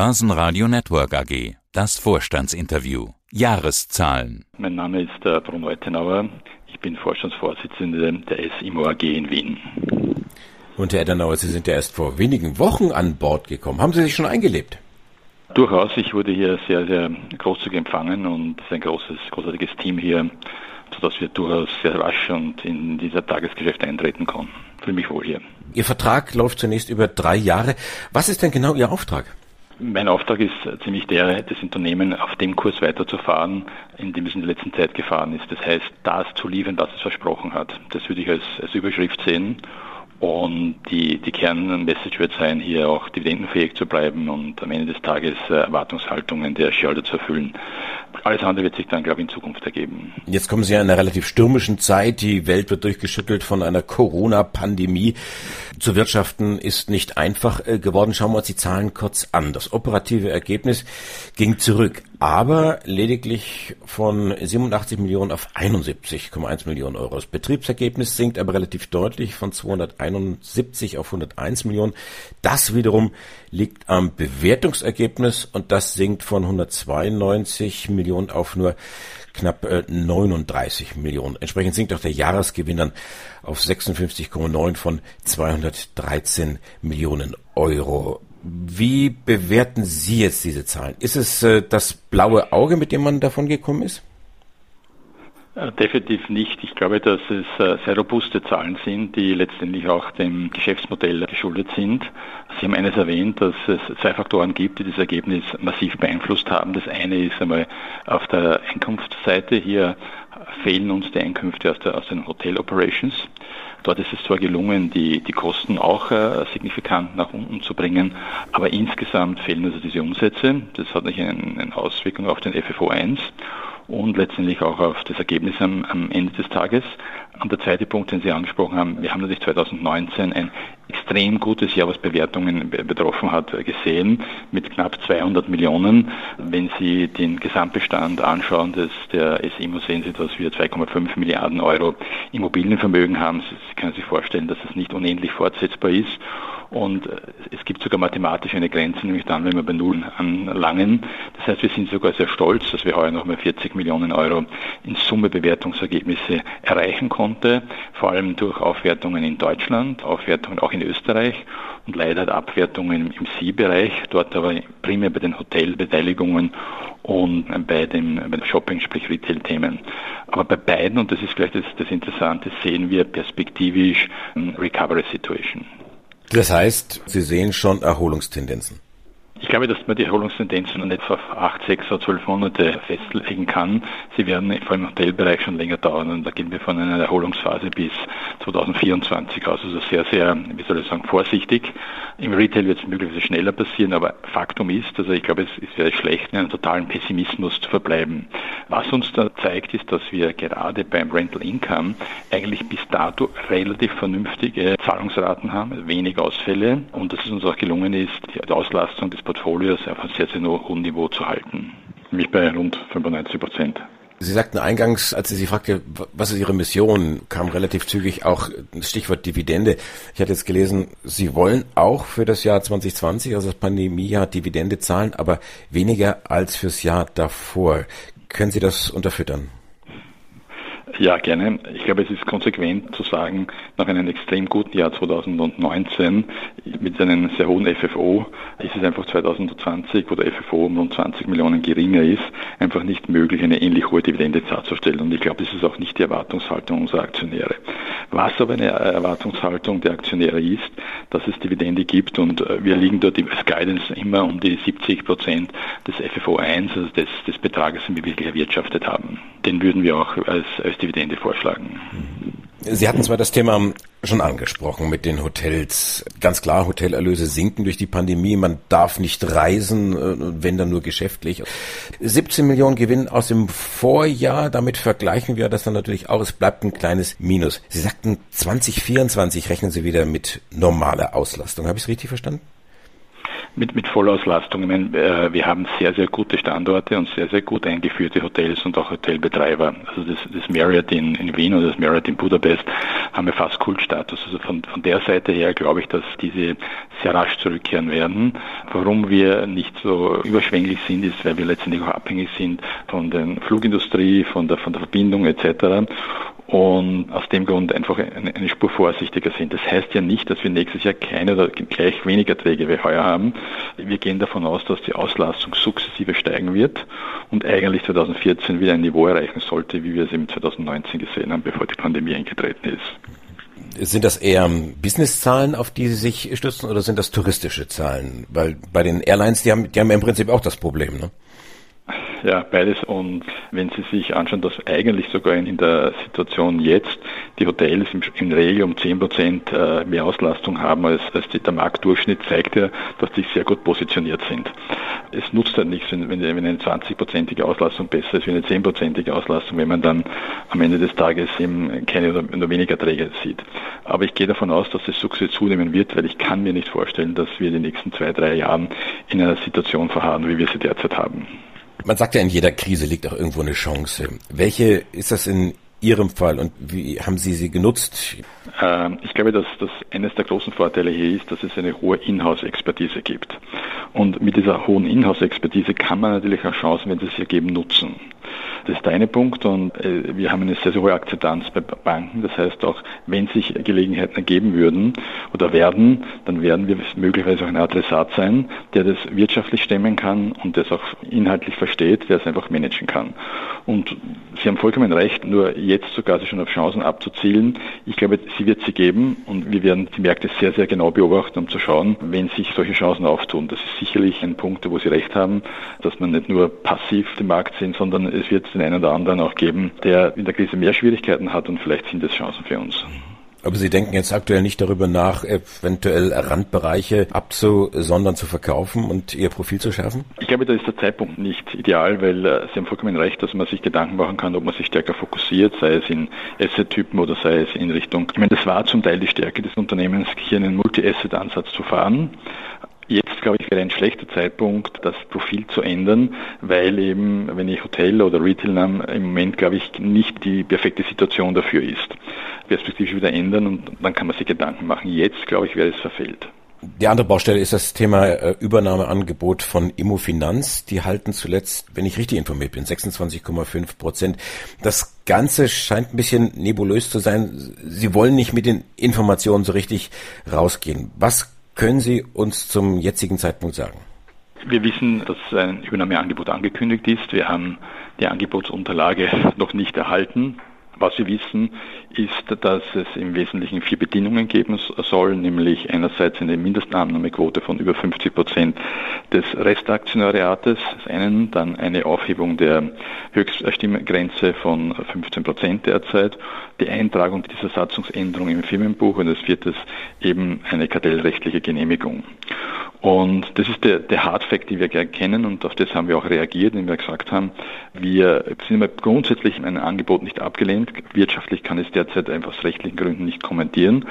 Börsenradio Network AG. Das Vorstandsinterview. Jahreszahlen. Mein Name ist äh, Bruno Ettenauer. Ich bin Vorstandsvorsitzender der SIMO AG in Wien. Und Herr Ettenauer, Sie sind ja erst vor wenigen Wochen an Bord gekommen. Haben Sie sich schon eingelebt? Durchaus. Ich wurde hier sehr, sehr großzügig empfangen und es ist ein großes, großartiges Team hier, sodass wir durchaus sehr rasch und in dieser Tagesgeschäft eintreten konnten. Fühle mich wohl hier. Ihr Vertrag läuft zunächst über drei Jahre. Was ist denn genau Ihr Auftrag? Mein Auftrag ist ziemlich der, das Unternehmen auf dem Kurs weiterzufahren, in dem es in der letzten Zeit gefahren ist. Das heißt, das zu liefern, was es versprochen hat. Das würde ich als, als Überschrift sehen. Und die, die Kernmessage wird sein, hier auch dividendenfähig zu bleiben und am Ende des Tages äh, Erwartungshaltungen der Shareholder zu erfüllen. Alles andere wird sich dann, glaube ich, in Zukunft ergeben. Jetzt kommen Sie ja in einer relativ stürmischen Zeit. Die Welt wird durchgeschüttelt von einer Corona-Pandemie. Zu wirtschaften ist nicht einfach äh, geworden. Schauen wir uns die Zahlen kurz an. Das operative Ergebnis ging zurück, aber lediglich von 87 Millionen auf 71,1 Millionen Euro. Das Betriebsergebnis sinkt aber relativ deutlich von 271 auf 101 Millionen. Das wiederum liegt am Bewertungsergebnis und das sinkt von 192 Millionen auf nur knapp 39 äh, Millionen. Entsprechend sinkt auch der Jahresgewinn dann auf 56,9 von 213 Millionen Euro. Wie bewerten Sie jetzt diese Zahlen? Ist es äh, das blaue Auge, mit dem man davon gekommen ist? Äh, definitiv nicht. Ich glaube, dass es äh, sehr robuste Zahlen sind, die letztendlich auch dem Geschäftsmodell geschuldet sind. Sie haben eines erwähnt, dass es zwei Faktoren gibt, die das Ergebnis massiv beeinflusst haben. Das eine ist einmal auf der Einkunftsseite. Hier fehlen uns die Einkünfte aus, der, aus den Hotel Operations. Dort ist es zwar gelungen, die, die Kosten auch äh, signifikant nach unten zu bringen, aber insgesamt fehlen also diese Umsätze. Das hat natürlich eine, eine Auswirkung auf den FFO 1 und letztendlich auch auf das Ergebnis am, am Ende des Tages. Und der zweite Punkt, den Sie angesprochen haben, wir haben natürlich 2019 ein extrem gutes Jahr, was Bewertungen betroffen hat, gesehen, mit knapp 200 Millionen. Wenn Sie den Gesamtbestand anschauen, des, der SIMO, sehen Sie, dass wir 2,5 Milliarden Euro Immobilienvermögen haben. Sie können sich vorstellen, dass es nicht unendlich fortsetzbar ist. Und äh, es gibt sogar mathematisch eine Grenze, nämlich dann, wenn wir bei Null anlangen. Das heißt, wir sind sogar sehr stolz, dass wir heuer nochmal 40 Millionen Euro in Summe Bewertungsergebnisse erreichen konnte, vor allem durch Aufwertungen in Deutschland, Aufwertungen auch in Österreich und leider Abwertungen im Sie-Bereich, dort aber primär bei den Hotelbeteiligungen und bei dem Shopping, sprich Retail-Themen. Aber bei beiden, und das ist vielleicht das, das Interessante, sehen wir perspektivisch Recovery Situation. Das heißt, Sie sehen schon Erholungstendenzen. Ich glaube, dass man die Erholungstendenzen nicht auf acht, sechs oder zwölf Monate festlegen kann. Sie werden vor allem im Hotelbereich schon länger dauern und da gehen wir von einer Erholungsphase bis 2024 aus. Also sehr, sehr, wie soll ich sagen, vorsichtig. Im Retail wird es möglicherweise schneller passieren, aber Faktum ist, also ich glaube, es wäre schlecht, in einem totalen Pessimismus zu verbleiben. Was uns da zeigt, ist, dass wir gerade beim Rental Income eigentlich bis dato relativ vernünftige Zahlungsraten haben, wenig Ausfälle und dass es uns auch gelungen ist, die Auslastung des Portfolios auf einem sehr, sehr hohen Niveau zu halten. Nämlich bei rund 95 Prozent. Sie sagten eingangs, als ich Sie fragte, was ist Ihre Mission, kam relativ zügig auch das Stichwort Dividende. Ich hatte jetzt gelesen, Sie wollen auch für das Jahr 2020, also das Pandemiejahr, Dividende zahlen, aber weniger als fürs Jahr davor. Können Sie das unterfüttern? Ja, gerne. Ich glaube, es ist konsequent zu sagen, nach einem extrem guten Jahr 2019 mit einem sehr hohen FFO ist es einfach 2020, wo der FFO um rund 20 Millionen geringer ist, einfach nicht möglich, eine ähnlich hohe Dividende darzustellen. Und ich glaube, das ist auch nicht die Erwartungshaltung unserer Aktionäre. Was aber eine Erwartungshaltung der Aktionäre ist, dass es Dividende gibt und äh, wir liegen dort als Guidance immer um die 70 Prozent des FFO 1, also des, des Betrages, den wir wirklich erwirtschaftet haben. Den würden wir auch als, als Dividende vorschlagen. Sie hatten zwar das Thema schon angesprochen mit den Hotels. Ganz klar, Hotelerlöse sinken durch die Pandemie. Man darf nicht reisen, äh, wenn dann nur geschäftlich. 17 Millionen Gewinn aus dem Vorjahr, damit vergleichen wir das dann natürlich auch. Es bleibt ein kleines Minus. Sie sagten, 2024 rechnen Sie wieder mit normaler Auslastung. Habe ich es richtig verstanden? Mit, mit Vollauslastung. Ich meine, äh, wir haben sehr, sehr gute Standorte und sehr, sehr gut eingeführte Hotels und auch Hotelbetreiber. Also das, das Marriott in, in Wien oder das Marriott in Budapest haben wir fast Kultstatus. Also von, von der Seite her glaube ich, dass diese sehr rasch zurückkehren werden. Warum wir nicht so überschwänglich sind, ist, weil wir letztendlich auch abhängig sind von der Flugindustrie, von der, von der Verbindung etc und aus dem Grund einfach eine, eine, Spur vorsichtiger sind. Das heißt ja nicht, dass wir nächstes Jahr keine oder gleich weniger Träge wie heuer haben. Wir gehen davon aus, dass die Auslastung sukzessive steigen wird und eigentlich 2014 wieder ein Niveau erreichen sollte, wie wir es im 2019 gesehen haben, bevor die Pandemie eingetreten ist. Sind das eher Businesszahlen, auf die Sie sich stützen, oder sind das touristische Zahlen? Weil bei den Airlines, die haben, die haben im Prinzip auch das Problem, ne? Ja, beides. Und wenn Sie sich anschauen, dass eigentlich sogar in der Situation jetzt die Hotels im, in Regel um 10 Prozent äh, mehr Auslastung haben als, als der Marktdurchschnitt, zeigt ja, dass sie sehr gut positioniert sind. Es nutzt halt nichts, wenn, wenn eine 20-prozentige Auslastung besser ist wie eine 10-prozentige Auslastung, wenn man dann am Ende des Tages eben keine oder nur weniger Träger sieht. Aber ich gehe davon aus, dass es sukzessive zunehmen wird, weil ich kann mir nicht vorstellen, dass wir den nächsten zwei, drei Jahren in einer Situation verharren, wie wir sie derzeit haben. Man sagt ja, in jeder Krise liegt auch irgendwo eine Chance. Welche ist das in Ihrem Fall und wie haben Sie sie genutzt? Ähm, ich glaube, dass das eines der großen Vorteile hier ist, dass es eine hohe Inhouse-Expertise gibt. Und mit dieser hohen Inhouse-Expertise kann man natürlich auch Chancen, wenn sie sich ergeben, nutzen. Das ist der eine Punkt und äh, wir haben eine sehr, sehr hohe Akzeptanz bei Banken. Das heißt, auch wenn sich Gelegenheiten ergeben würden oder werden, dann werden wir möglicherweise auch ein Adressat sein, der das wirtschaftlich stemmen kann und das auch inhaltlich versteht, der es einfach managen kann. Und Sie haben vollkommen recht, nur jetzt sogar schon auf Chancen abzuzielen. Ich glaube, sie wird sie geben und wir werden die Märkte sehr, sehr genau beobachten, um zu schauen, wenn sich solche Chancen auftun. Das ist sicherlich ein Punkt, wo Sie recht haben, dass man nicht nur passiv den Markt sehen, sondern es wird den einen oder anderen auch geben, der in der Krise mehr Schwierigkeiten hat und vielleicht sind es Chancen für uns. Aber Sie denken jetzt aktuell nicht darüber nach, eventuell Randbereiche abzusondern, zu verkaufen und Ihr Profil zu schärfen? Ich glaube, da ist der Zeitpunkt nicht ideal, weil äh, Sie haben vollkommen recht, dass man sich Gedanken machen kann, ob man sich stärker fokussiert, sei es in Asset-Typen oder sei es in Richtung. Ich meine, das war zum Teil die Stärke des Unternehmens, hier einen Multi-Asset-Ansatz zu fahren. Jetzt, glaube ich, wäre ein schlechter Zeitpunkt, das Profil zu ändern, weil eben, wenn ich Hotel oder Retail nehme, im Moment, glaube ich, nicht die perfekte Situation dafür ist. Perspektivisch wieder ändern und dann kann man sich Gedanken machen. Jetzt, glaube ich, wäre es verfehlt. Die andere Baustelle ist das Thema äh, Übernahmeangebot von Immofinanz. Die halten zuletzt, wenn ich richtig informiert bin, 26,5 Prozent. Das Ganze scheint ein bisschen nebulös zu sein. Sie wollen nicht mit den Informationen so richtig rausgehen. Was können Sie uns zum jetzigen Zeitpunkt sagen? Wir wissen, dass ein Übernahmeangebot angekündigt ist. Wir haben die Angebotsunterlage noch nicht erhalten. Was wir wissen, ist, dass es im Wesentlichen vier Bedingungen geben soll, nämlich einerseits eine Mindestannahmequote von über 50 Prozent des Restaktionariates, einen, dann eine Aufhebung der Höchststimmgrenze von 15 Prozent derzeit, die Eintragung dieser Satzungsänderung im Firmenbuch und das vierte eben eine kartellrechtliche Genehmigung. Und das ist der, der Hardfact, den wir kennen und auf das haben wir auch reagiert, indem wir gesagt haben, wir sind grundsätzlich ein Angebot nicht abgelehnt. Wirtschaftlich kann es derzeit einfach aus rechtlichen Gründen nicht kommentieren.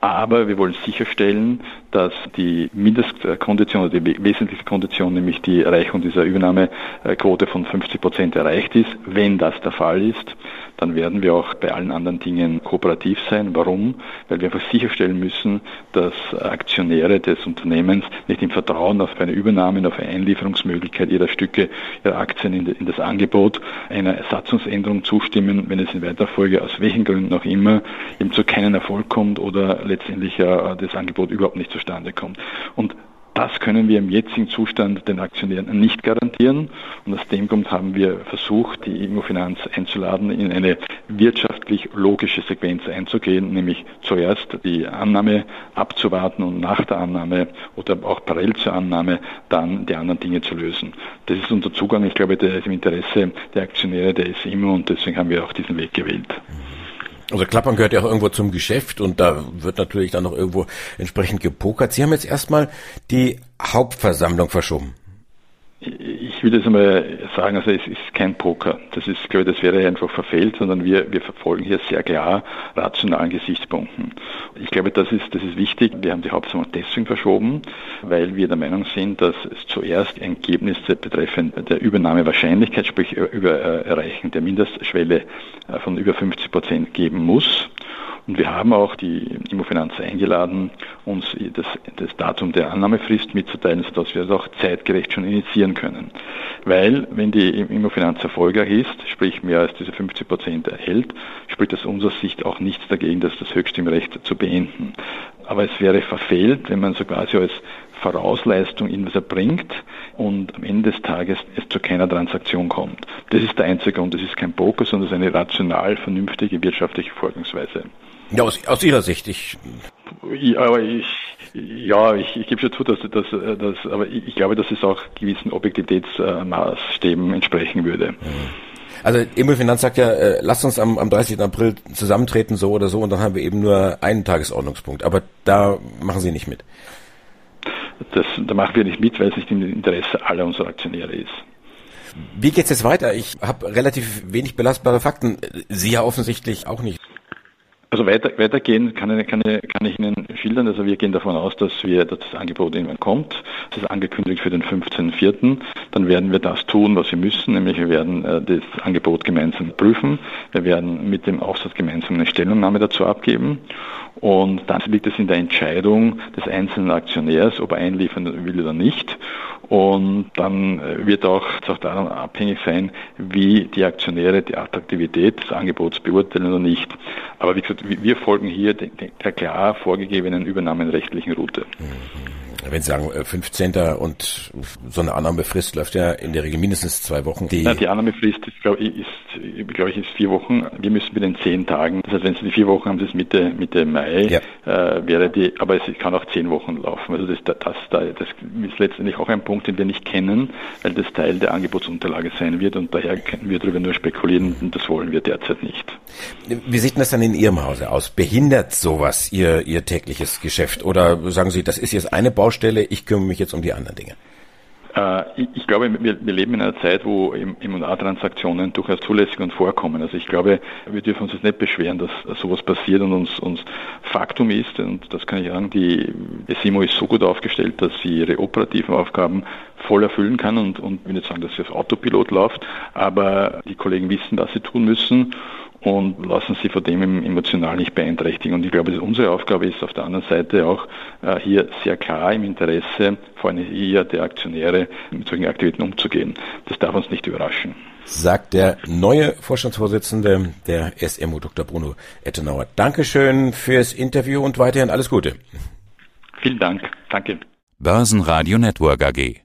Aber wir wollen sicherstellen, dass die Mindestkondition oder die wesentliche Kondition, nämlich die Erreichung dieser Übernahmequote von 50 Prozent erreicht ist. Wenn das der Fall ist, dann werden wir auch bei allen anderen Dingen kooperativ sein. Warum? Weil wir einfach sicherstellen müssen, dass Aktionäre des Unternehmens nicht im Vertrauen auf eine Übernahme, auf eine Einlieferungsmöglichkeit ihrer Stücke, ihrer Aktien in das Angebot einer Satzungsänderung zustimmen, wenn es in weiterer Folge aus welchen Gründen auch immer eben zu keinem Erfolg kommt oder letztendlich das Angebot überhaupt nicht zustande kommt. Und das können wir im jetzigen Zustand den Aktionären nicht garantieren. Und aus dem Grund haben wir versucht, die Immofinanz einzuladen, in eine wirtschaftlich logische Sequenz einzugehen, nämlich zuerst die Annahme abzuwarten und nach der Annahme oder auch parallel zur Annahme dann die anderen Dinge zu lösen. Das ist unser Zugang. Ich glaube, der ist im Interesse der Aktionäre, der ist immer und deswegen haben wir auch diesen Weg gewählt. Also Klappern gehört ja auch irgendwo zum Geschäft und da wird natürlich dann noch irgendwo entsprechend gepokert. Sie haben jetzt erstmal die Hauptversammlung verschoben. Ich würde es einmal sagen, also es ist kein Poker. Das ist, glaube ich, das wäre einfach verfehlt, sondern wir, wir verfolgen hier sehr klar rationalen Gesichtspunkten. Ich glaube, das ist, das ist wichtig. Wir haben die Hauptsammlung deswegen verschoben, weil wir der Meinung sind, dass es zuerst Ergebnisse betreffend der Übernahmewahrscheinlichkeit, sprich über äh, Erreichen der Mindestschwelle äh, von über 50 Prozent geben muss. Und wir haben auch die Immofinanz eingeladen, uns das, das Datum der Annahmefrist mitzuteilen, sodass wir das auch zeitgerecht schon initiieren können. Weil, wenn die Immofinanz erfolgreich ist, sprich mehr als diese 50 Prozent erhält, spricht aus unserer Sicht auch nichts dagegen, das, das Höchststimmrecht zu beenden. Aber es wäre verfehlt, wenn man so quasi als Vorausleistung irgendwas erbringt und am Ende des Tages es zu keiner Transaktion kommt. Das ist der einzige Grund. Das ist kein Poker, sondern es ist eine rational vernünftige wirtschaftliche Vorgangsweise. Ja, aus, aus Ihrer Sicht. Ich ja, aber ich, ja, ich, ich gebe schon zu, dass, dass, dass aber ich, ich glaube, dass es auch gewissen Objektivitätsmaßstäben entsprechen würde. Also Immofinanz sagt ja, äh, lasst uns am, am 30. April zusammentreten, so oder so, und dann haben wir eben nur einen Tagesordnungspunkt. Aber da machen Sie nicht mit. Das, da machen wir nicht mit, weil es nicht im Interesse aller unserer Aktionäre ist. Wie geht's jetzt weiter? Ich habe relativ wenig belastbare Fakten. Sie ja offensichtlich auch nicht. Also weiter, weitergehen kann, kann, kann ich Ihnen schildern. Also wir gehen davon aus, dass wir das Angebot irgendwann kommt. Das ist angekündigt für den 15.04. Dann werden wir das tun, was wir müssen, nämlich wir werden äh, das Angebot gemeinsam prüfen. Wir werden mit dem Aufsatz gemeinsam eine Stellungnahme dazu abgeben. Und dann liegt es in der Entscheidung des einzelnen Aktionärs, ob er einliefern will oder nicht. Und dann äh, wird auch, auch daran abhängig sein, wie die Aktionäre die Attraktivität des Angebots beurteilen oder nicht. Aber wie gesagt, wir folgen hier der klar vorgegebenen übernahmenrechtlichen Route. Mhm wenn Sie sagen 15. Äh, und so eine Annahmefrist läuft ja in der Regel mindestens zwei Wochen. Die, Na, die Annahmefrist ist, glaube ich, ist, glaube ich, ist vier Wochen. Wir müssen mit den zehn Tagen. Das heißt, wenn Sie die vier Wochen haben, das ist Mitte, Mitte Mai, ja. äh, wäre die, aber es kann auch zehn Wochen laufen. Also das, das, das, das ist letztendlich auch ein Punkt, den wir nicht kennen, weil das Teil der Angebotsunterlage sein wird und daher können wir darüber nur spekulieren und das wollen wir derzeit nicht. Wie sieht das dann in Ihrem Hause aus? Behindert sowas Ihr, Ihr tägliches Geschäft? Oder sagen Sie, das ist jetzt eine Baustelle Baustelle, ich kümmere mich jetzt um die anderen Dinge? Äh, ich glaube, wir, leben in einer Zeit, wo M&A-Transaktionen durchaus zulässig und vorkommen. Also ich glaube, wir dürfen uns jetzt nicht beschweren, dass sowas passiert und uns, uns Faktum ist, und das kann ich sagen, die SIMO ist so gut aufgestellt, dass sie ihre operativen Aufgaben voll erfüllen kann und, und ich will nicht sagen, dass sie auf Autopilot läuft, aber die Kollegen wissen, was sie tun müssen und lassen sie von dem emotional nicht beeinträchtigen. Und ich glaube, unsere Aufgabe ist auf der anderen Seite auch äh, hier sehr klar im Interesse, vor allem hier der Aktionäre, mit solchen Aktivitäten umzugehen. Das darf uns nicht überraschen. Sagt der neue Vorstandsvorsitzende der SMU, Dr. Bruno Ettenauer. Dankeschön fürs Interview und weiterhin alles Gute. Vielen Dank. Danke. Börsenradio Network AG.